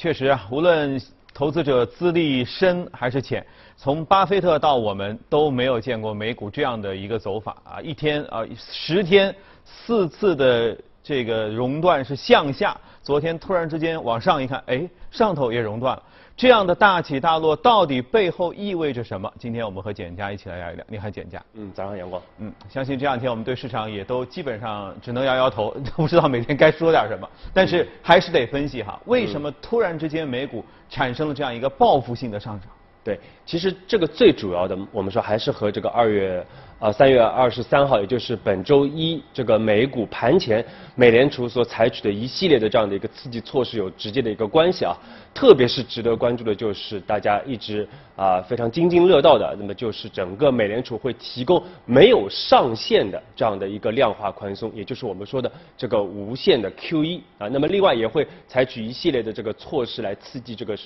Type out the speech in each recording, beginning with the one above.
确实啊，无论投资者资历深还是浅，从巴菲特到我们都没有见过美股这样的一个走法啊！一天啊，十天四次的这个熔断是向下，昨天突然之间往上一看，哎，上头也熔断了。这样的大起大落到底背后意味着什么？今天我们和简家一起来聊一聊。你好，简家。嗯，早上阳光。嗯，相信这两天我们对市场也都基本上只能摇摇头，都不知道每天该说点什么。但是还是得分析哈，为什么突然之间美股产生了这样一个报复性的上涨？对，其实这个最主要的，我们说还是和这个二月啊三月二十三号，也就是本周一这个美股盘前，美联储所采取的一系列的这样的一个刺激措施有直接的一个关系啊。特别是值得关注的就是大家一直啊非常津津乐道的，那么就是整个美联储会提供没有上限的这样的一个量化宽松，也就是我们说的这个无限的 QE 啊。那么另外也会采取一系列的这个措施来刺激这个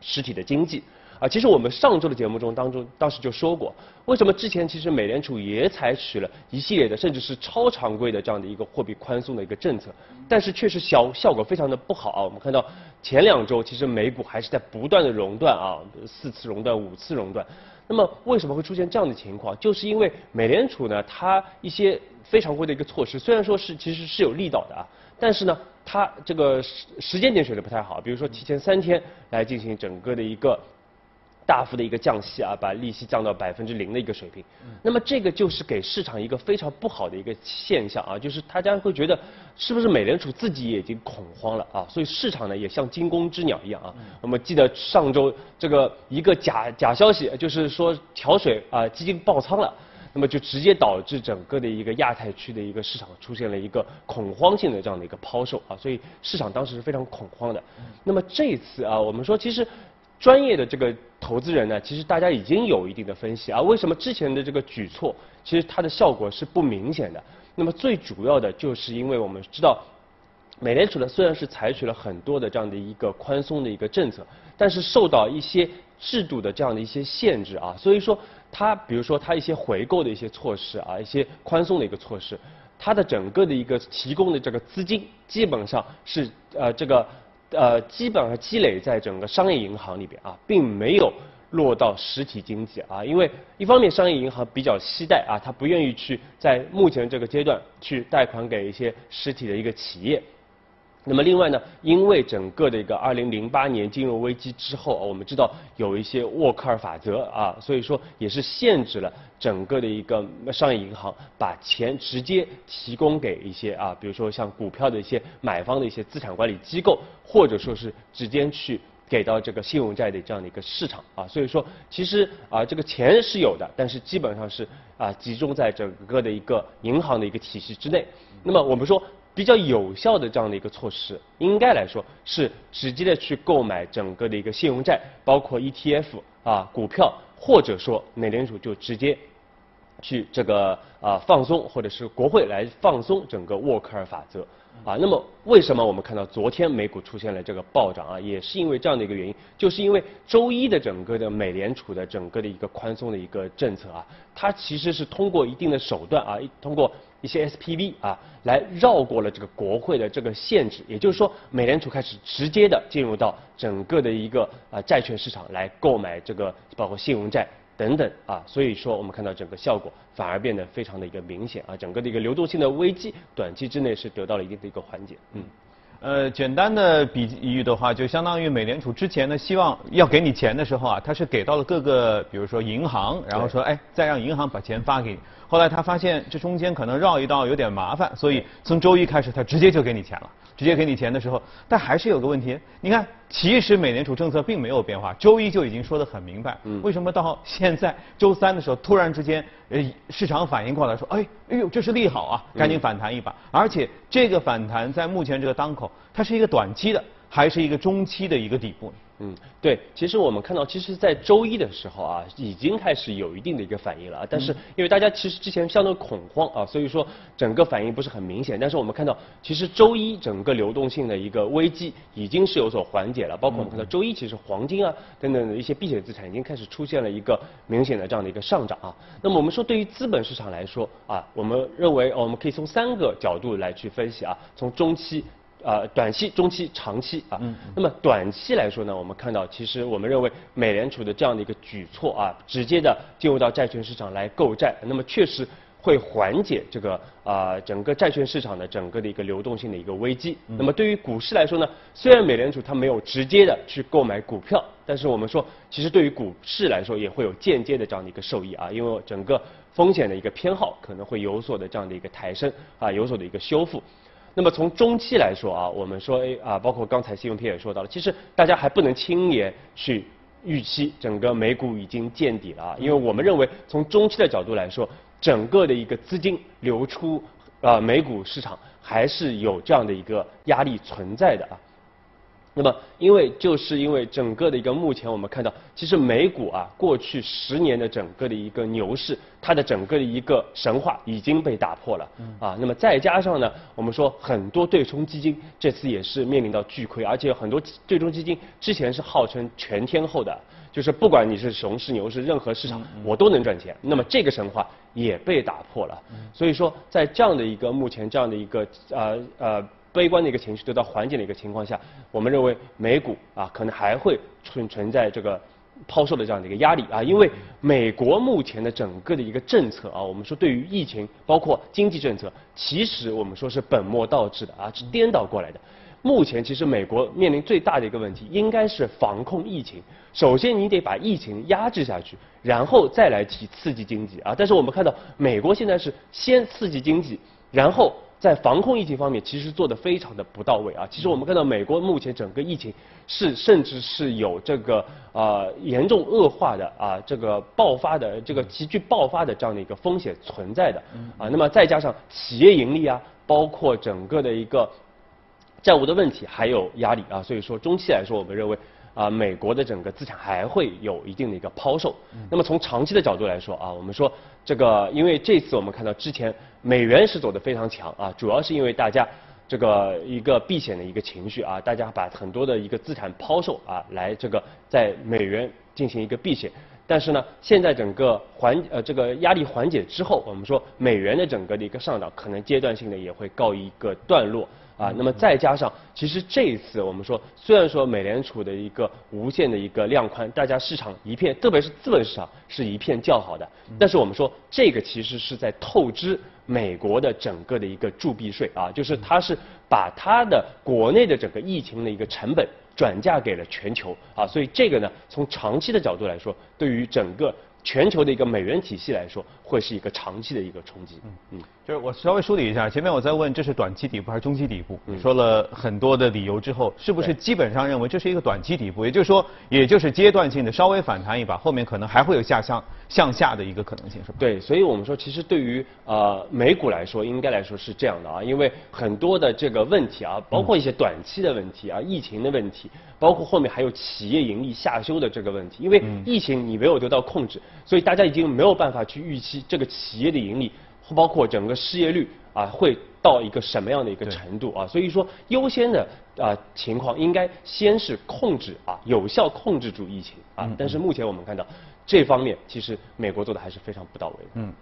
实体的经济。啊，其实我们上周的节目中当中，当时就说过，为什么之前其实美联储也采取了一系列的，甚至是超常规的这样的一个货币宽松的一个政策，但是确实效效果非常的不好啊。我们看到前两周其实美股还是在不断的熔断啊，四次熔断、五次熔断。那么为什么会出现这样的情况？就是因为美联储呢，它一些非常规的一个措施，虽然说是其实是有力道的啊，但是呢，它这个时时间点选的不太好，比如说提前三天来进行整个的一个。大幅的一个降息啊，把利息降到百分之零的一个水平，那么这个就是给市场一个非常不好的一个现象啊，就是大家会觉得是不是美联储自己也已经恐慌了啊？所以市场呢也像惊弓之鸟一样啊。我们记得上周这个一个假假消息，就是说桥水啊基金爆仓了，那么就直接导致整个的一个亚太区的一个市场出现了一个恐慌性的这样的一个抛售啊，所以市场当时是非常恐慌的。那么这次啊，我们说其实。专业的这个投资人呢，其实大家已经有一定的分析啊。为什么之前的这个举措，其实它的效果是不明显的？那么最主要的就是因为我们知道，美联储呢虽然是采取了很多的这样的一个宽松的一个政策，但是受到一些制度的这样的一些限制啊。所以说，它比如说它一些回购的一些措施啊，一些宽松的一个措施，它的整个的一个提供的这个资金基本上是呃这个。呃，基本上积累在整个商业银行里边啊，并没有落到实体经济啊，因为一方面商业银行比较期待啊，他不愿意去在目前这个阶段去贷款给一些实体的一个企业。那么另外呢，因为整个的一个二零零八年金融危机之后，我们知道有一些沃克尔法则啊，所以说也是限制了整个的一个商业银行把钱直接提供给一些啊，比如说像股票的一些买方的一些资产管理机构，或者说是直接去给到这个信用债的这样的一个市场啊，所以说其实啊这个钱是有的，但是基本上是啊集中在整个的一个银行的一个体系之内。那么我们说。比较有效的这样的一个措施，应该来说是直接的去购买整个的一个信用债，包括 ETF 啊股票，或者说美联储就直接去这个啊放松，或者是国会来放松整个沃克尔法则啊。那么为什么我们看到昨天美股出现了这个暴涨啊？也是因为这样的一个原因，就是因为周一的整个的美联储的整个的一个宽松的一个政策啊，它其实是通过一定的手段啊，通过。一些 SPV 啊，来绕过了这个国会的这个限制，也就是说，美联储开始直接的进入到整个的一个啊债券市场来购买这个包括信用债等等啊，所以说我们看到整个效果反而变得非常的一个明显啊，整个的一个流动性的危机短期之内是得到了一定的一个缓解，嗯。呃，简单的比喻的话，就相当于美联储之前呢，希望要给你钱的时候啊，他是给到了各个，比如说银行，然后说，哎，再让银行把钱发给你。后来他发现这中间可能绕一道有点麻烦，所以从周一开始，他直接就给你钱了。直接给你钱的时候，但还是有个问题。你看，其实美联储政策并没有变化，周一就已经说得很明白。嗯为什么到现在周三的时候，突然之间，呃，市场反应过来说，哎，哎呦，这是利好啊，赶紧反弹一把。而且这个反弹在目前这个当口，它是一个短期的，还是一个中期的一个底部？嗯，对，其实我们看到，其实，在周一的时候啊，已经开始有一定的一个反应了啊。但是，因为大家其实之前相对恐慌啊，所以说整个反应不是很明显。但是我们看到，其实周一整个流动性的一个危机已经是有所缓解了。包括我们看到周一其实黄金啊等等的一些避险资产已经开始出现了一个明显的这样的一个上涨啊。那么我们说，对于资本市场来说啊，我们认为我们可以从三个角度来去分析啊，从中期。呃短期、中期、长期啊。嗯。那么短期来说呢，我们看到其实我们认为美联储的这样的一个举措啊，直接的进入到债券市场来购债，那么确实。会缓解这个啊整个债券市场的整个的一个流动性的一个危机。那么对于股市来说呢，虽然美联储它没有直接的去购买股票，但是我们说，其实对于股市来说也会有间接的这样的一个受益啊，因为整个风险的一个偏好可能会有所的这样的一个抬升啊，有所的一个修复。那么从中期来说啊，我们说诶啊，包括刚才信用片也说到了，其实大家还不能轻言去预期整个美股已经见底了啊，因为我们认为从中期的角度来说。整个的一个资金流出啊，美股市场还是有这样的一个压力存在的啊。那么，因为就是因为整个的一个目前我们看到，其实美股啊，过去十年的整个的一个牛市，它的整个的一个神话已经被打破了啊。那么再加上呢，我们说很多对冲基金这次也是面临到巨亏，而且很多对冲基金之前是号称全天候的。就是不管你是熊市牛市，任何市场我都能赚钱。那么这个神话也被打破了。所以说，在这样的一个目前这样的一个呃呃悲观的一个情绪得到缓解的一个情况下，我们认为美股啊可能还会存存在这个抛售的这样的一个压力啊。因为美国目前的整个的一个政策啊，我们说对于疫情包括经济政策，其实我们说是本末倒置的啊，是颠倒过来的。目前其实美国面临最大的一个问题，应该是防控疫情。首先你得把疫情压制下去，然后再来提刺激经济啊。但是我们看到美国现在是先刺激经济，然后在防控疫情方面其实做的非常的不到位啊。其实我们看到美国目前整个疫情是甚至是有这个呃严重恶化的啊这个爆发的这个急剧爆发的这样的一个风险存在的啊。那么再加上企业盈利啊，包括整个的一个。债务的问题还有压力啊，所以说中期来说，我们认为啊，美国的整个资产还会有一定的一个抛售。那么从长期的角度来说啊，我们说这个，因为这次我们看到之前美元是走的非常强啊，主要是因为大家这个一个避险的一个情绪啊，大家把很多的一个资产抛售啊，来这个在美元进行一个避险。但是呢，现在整个缓呃这个压力缓解之后，我们说美元的整个的一个上涨可能阶段性的也会告一个段落。啊，那么再加上，其实这一次我们说，虽然说美联储的一个无限的一个量宽，大家市场一片，特别是资本市场是一片叫好的，但是我们说这个其实是在透支美国的整个的一个铸币税啊，就是它是把它的国内的整个疫情的一个成本转嫁给了全球啊，所以这个呢，从长期的角度来说，对于整个。全球的一个美元体系来说，会是一个长期的一个冲击。嗯嗯，就是我稍微梳理一下，前面我在问这是短期底部还是中期底部，你说了很多的理由之后，是不是基本上认为这是一个短期底部？也就是说，也就是阶段性的稍微反弹一把，后面可能还会有下向向下的一个可能性，是吧？对，所以我们说，其实对于呃美股来说，应该来说是这样的啊，因为很多的这个问题啊，包括一些短期的问题啊，疫情的问题，包括后面还有企业盈利下修的这个问题，因为疫情你没有得到控制。所以大家已经没有办法去预期这个企业的盈利，包括整个失业率啊，会到一个什么样的一个程度啊？所以说，优先的啊情况应该先是控制啊，有效控制住疫情啊。但是目前我们看到。这方面其实美国做的还是非常不到位的。嗯，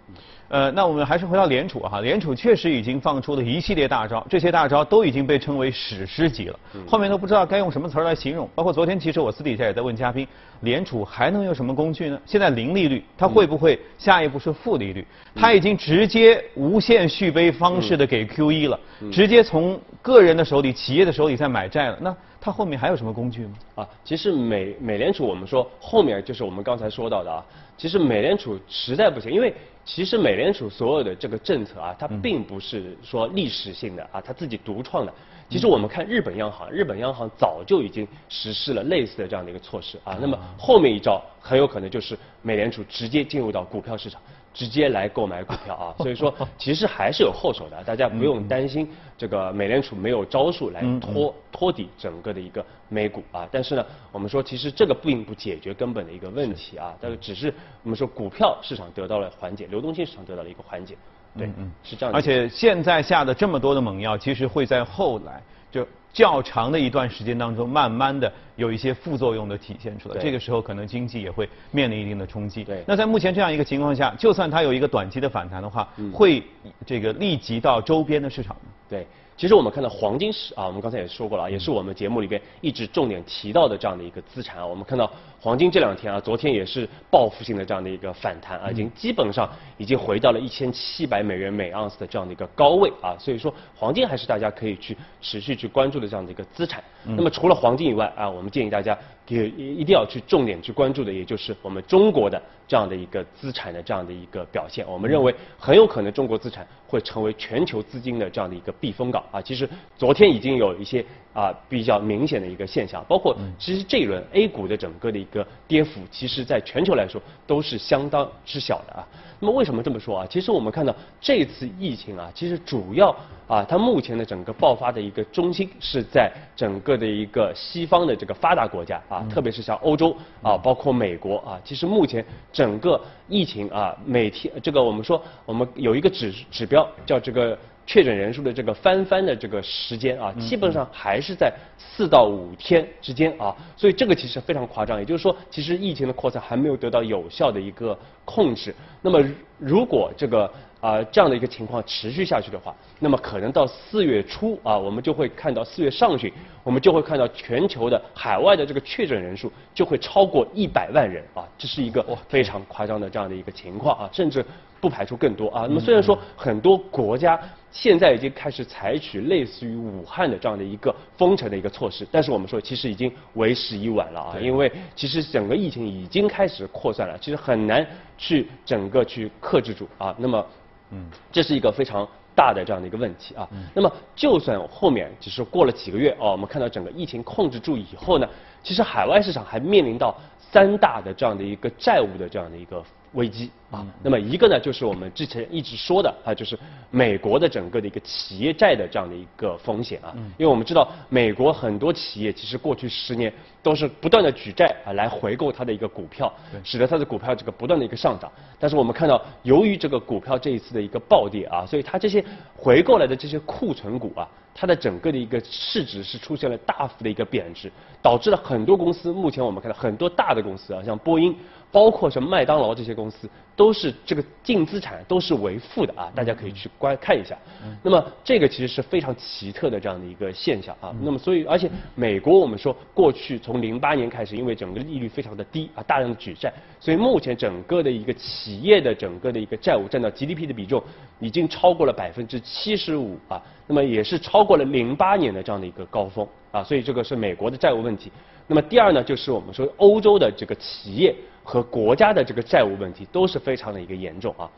呃，那我们还是回到联储哈，联储确实已经放出了一系列大招，这些大招都已经被称为史诗级了，后面都不知道该用什么词儿来形容。包括昨天其实我私底下也在问嘉宾，联储还能用什么工具呢？现在零利率，它会不会下一步是负利率？它已经直接无限续杯方式的给 QE 了，直接从个人的手里、企业的手里在买债了。那它后面还有什么工具吗？啊，其实美美联储我们说后面就是我们刚才说到的啊，其实美联储实在不行，因为其实美联储所有的这个政策啊，它并不是说历史性的啊，它自己独创的。其实我们看日本央行，日本央行早就已经实施了类似的这样的一个措施啊。那么后面一招很有可能就是美联储直接进入到股票市场。直接来购买股票啊，所以说其实还是有后手的，大家不用担心这个美联储没有招数来托托底整个的一个美股啊。但是呢，我们说其实这个并不解决根本的一个问题啊，但是只是我们说股票市场得到了缓解，流动性市场得到了一个缓解，对，嗯是这样。而且现在下的这么多的猛药，其实会在后来就。较长的一段时间当中，慢慢的有一些副作用的体现出来，这个时候可能经济也会面临一定的冲击。对。那在目前这样一个情况下，就算它有一个短期的反弹的话，会这个立即到周边的市场吗？对。其实我们看到黄金是啊，我们刚才也说过了，也是我们节目里边一直重点提到的这样的一个资产啊。我们看到黄金这两天啊，昨天也是报复性的这样的一个反弹啊，已经基本上已经回到了一千七百美元每盎司的这样的一个高位啊。所以说黄金还是大家可以去持续去关注的这样的一个资产。那么除了黄金以外啊，我们建议大家也一定要去重点去关注的，也就是我们中国的这样的一个资产的这样的一个表现。我们认为很有可能中国资产会成为全球资金的这样的一个避风港。啊，其实昨天已经有一些啊比较明显的一个现象，包括其实这一轮 A 股的整个的一个跌幅，其实在全球来说都是相当之小的啊。那么为什么这么说啊？其实我们看到这次疫情啊，其实主要啊它目前的整个爆发的一个中心是在整个的一个西方的这个发达国家啊，特别是像欧洲啊，包括美国啊。其实目前整个疫情啊，每天这个我们说我们有一个指指标叫这个。确诊人数的这个翻番的这个时间啊，基本上还是在四到五天之间啊，所以这个其实非常夸张。也就是说，其实疫情的扩散还没有得到有效的一个控制。那么，如果这个啊这样的一个情况持续下去的话，那么可能到四月初啊，我们就会看到四月上旬，我们就会看到全球的海外的这个确诊人数就会超过一百万人啊，这是一个非常夸张的这样的一个情况啊，甚至。不排除更多啊。那么虽然说很多国家现在已经开始采取类似于武汉的这样的一个封城的一个措施，但是我们说其实已经为时已晚了啊。因为其实整个疫情已经开始扩散了，其实很难去整个去克制住啊。那么，嗯，这是一个非常大的这样的一个问题啊。那么就算后面只是过了几个月哦，我们看到整个疫情控制住以后呢，其实海外市场还面临到三大的这样的一个债务的这样的一个。危机啊，那么一个呢，就是我们之前一直说的啊，就是美国的整个的一个企业债的这样的一个风险啊，因为我们知道美国很多企业其实过去十年都是不断的举债啊来回购它的一个股票，使得它的股票这个不断的一个上涨。但是我们看到，由于这个股票这一次的一个暴跌啊，所以它这些回购来的这些库存股啊，它的整个的一个市值是出现了大幅的一个贬值，导致了很多公司目前我们看到很多大的公司啊，像波音。包括什么麦当劳这些公司，都是这个净资产都是为负的啊，大家可以去观看一下。那么这个其实是非常奇特的这样的一个现象啊。那么所以，而且美国我们说过去从零八年开始，因为整个利率非常的低啊，大量的举债，所以目前整个的一个企业的整个的一个债务占到 GDP 的比重已经超过了百分之七十五啊。那么也是超过了零八年的这样的一个高峰啊。所以这个是美国的债务问题。那么第二呢，就是我们说欧洲的这个企业。和国家的这个债务问题都是非常的一个严重啊，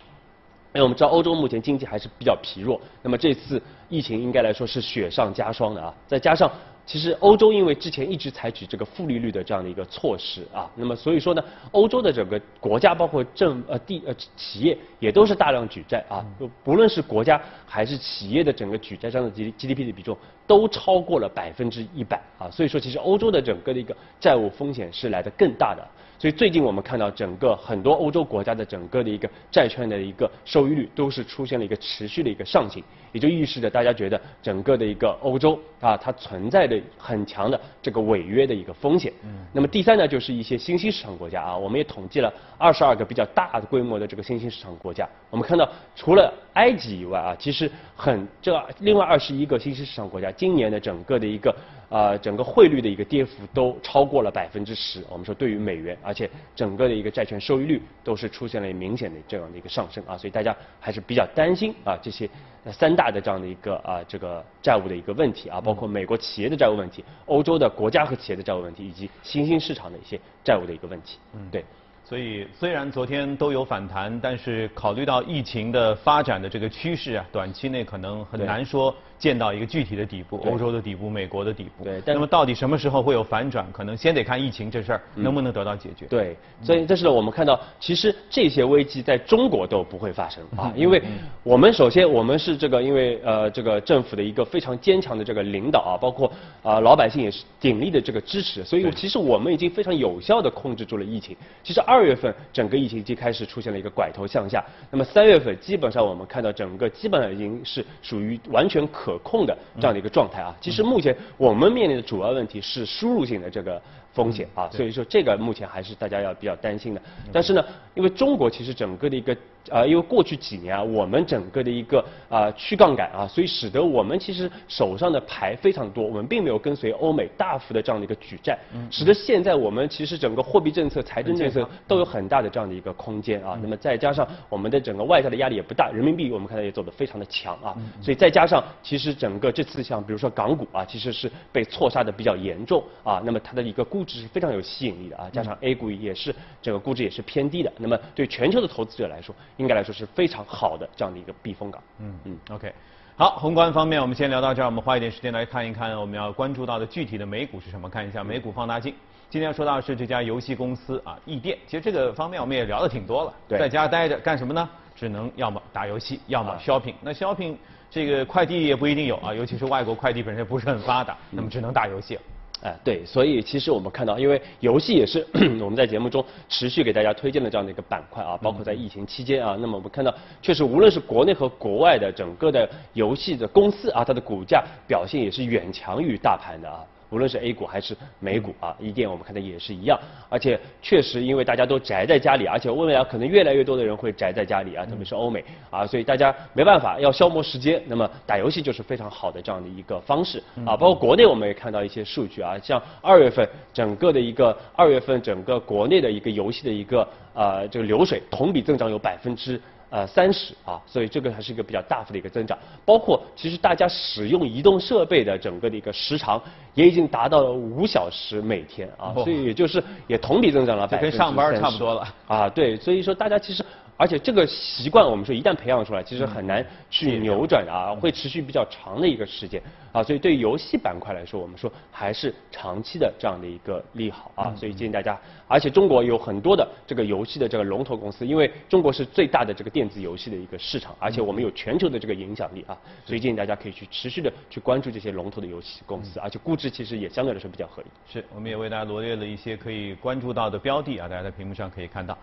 因为我们知道欧洲目前经济还是比较疲弱，那么这次疫情应该来说是雪上加霜的啊，再加上其实欧洲因为之前一直采取这个负利率的这样的一个措施啊，那么所以说呢，欧洲的整个国家包括政呃地呃企业也都是大量举债啊，不论是国家还是企业的整个举债占的 G G D P 的比重都超过了百分之一百啊，所以说其实欧洲的整个的一个债务风险是来的更大的。所以最近我们看到整个很多欧洲国家的整个的一个债券的一个收益率都是出现了一个持续的一个上行，也就预示着大家觉得整个的一个欧洲啊，它存在的很强的这个违约的一个风险。嗯。那么第三呢，就是一些新兴市场国家啊，我们也统计了二十二个比较大的规模的这个新兴市场国家，我们看到除了埃及以外啊，其实很这另外二十一个新兴市场国家今年的整个的一个。啊，整个汇率的一个跌幅都超过了百分之十。我们说对于美元，而且整个的一个债券收益率都是出现了明显的这样的一个上升啊，所以大家还是比较担心啊这些三大的这样的一个啊这个债务的一个问题啊，包括美国企业的债务问题、欧洲的国家和企业的债务问题，以及新兴市场的一些债务的一个问题。嗯，对。所以虽然昨天都有反弹，但是考虑到疫情的发展的这个趋势啊，短期内可能很难说。见到一个具体的底部，欧洲的底部，美国的底部。对，那么到底什么时候会有反转？可能先得看疫情这事儿能不能得到解决。对，所以这是我们看到，其实这些危机在中国都不会发生啊，因为我们首先我们是这个，因为呃这个政府的一个非常坚强的这个领导啊，包括啊老百姓也是鼎力的这个支持，所以其实我们已经非常有效的控制住了疫情。其实二二月份整个疫情期开始出现了一个拐头向下，那么三月份基本上我们看到整个基本上已经是属于完全。可控的这样的一个状态啊，其实目前我们面临的主要问题是输入性的这个风险啊，所以说这个目前还是大家要比较担心的。但是呢，因为中国其实整个的一个啊，因为过去几年啊，我们整个的一个啊去杠杆啊，所以使得我们其实手上的牌非常多，我们并没有跟随欧美大幅的这样的一个举债，使得现在我们其实整个货币政策、财政政策都有很大的这样的一个空间啊。那么再加上我们的整个外债的压力也不大，人民币我们看到也走得非常的强啊。所以再加上其实整个这次像比如说港股啊，其实是被错杀的比较严重啊。那么它的一个估值是非常有吸引力的啊，加上 A 股也是这个估值也是偏低的。那么对全球的投资者来说，应该来说是非常好的这样的一个避风港。嗯嗯，OK，好，宏观方面我们先聊到这儿，我们花一点时间来看一看我们要关注到的具体的美股是什么，看一下美股放大镜。今天要说到的是这家游戏公司啊，易店。其实这个方面我们也聊的挺多了，在家待着干什么呢？只能要么打游戏，要么 shopping。那 shopping 这个快递也不一定有啊，尤其是外国快递本身不是很发达，那么只能打游戏了。哎，对，所以其实我们看到，因为游戏也是 我们在节目中持续给大家推荐的这样的一个板块啊，包括在疫情期间啊，那么我们看到，确实无论是国内和国外的整个的游戏的公司啊，它的股价表现也是远强于大盘的啊。无论是 A 股还是美股啊，一店我们看的也是一样，而且确实因为大家都宅在家里，而且未来可能越来越多的人会宅在家里啊，特别是欧美啊，所以大家没办法要消磨时间，那么打游戏就是非常好的这样的一个方式啊。包括国内我们也看到一些数据啊，像二月份整个的一个二月份整个国内的一个游戏的一个呃这个流水同比增长有百分之。呃，三十啊，所以这个还是一个比较大幅的一个增长。包括其实大家使用移动设备的整个的一个时长，也已经达到了五小时每天啊，所以也就是也同比增长了百分之跟上班差不多了啊。对，所以说大家其实。而且这个习惯，我们说一旦培养出来，其实很难去扭转啊，会持续比较长的一个时间啊。所以对游戏板块来说，我们说还是长期的这样的一个利好啊。所以建议大家，而且中国有很多的这个游戏的这个龙头公司，因为中国是最大的这个电子游戏的一个市场，而且我们有全球的这个影响力啊。所以建议大家可以去持续的去关注这些龙头的游戏公司，而且估值其实也相对来说比较合理。是，我们也为大家罗列了一些可以关注到的标的啊，大家在屏幕上可以看到。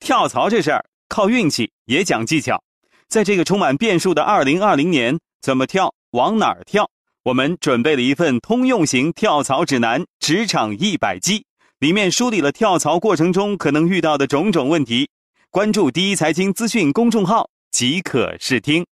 跳槽这事儿。靠运气也讲技巧，在这个充满变数的二零二零年，怎么跳，往哪儿跳？我们准备了一份通用型跳槽指南《职场一百计》，里面梳理了跳槽过程中可能遇到的种种问题。关注第一财经资讯公众号即可试听。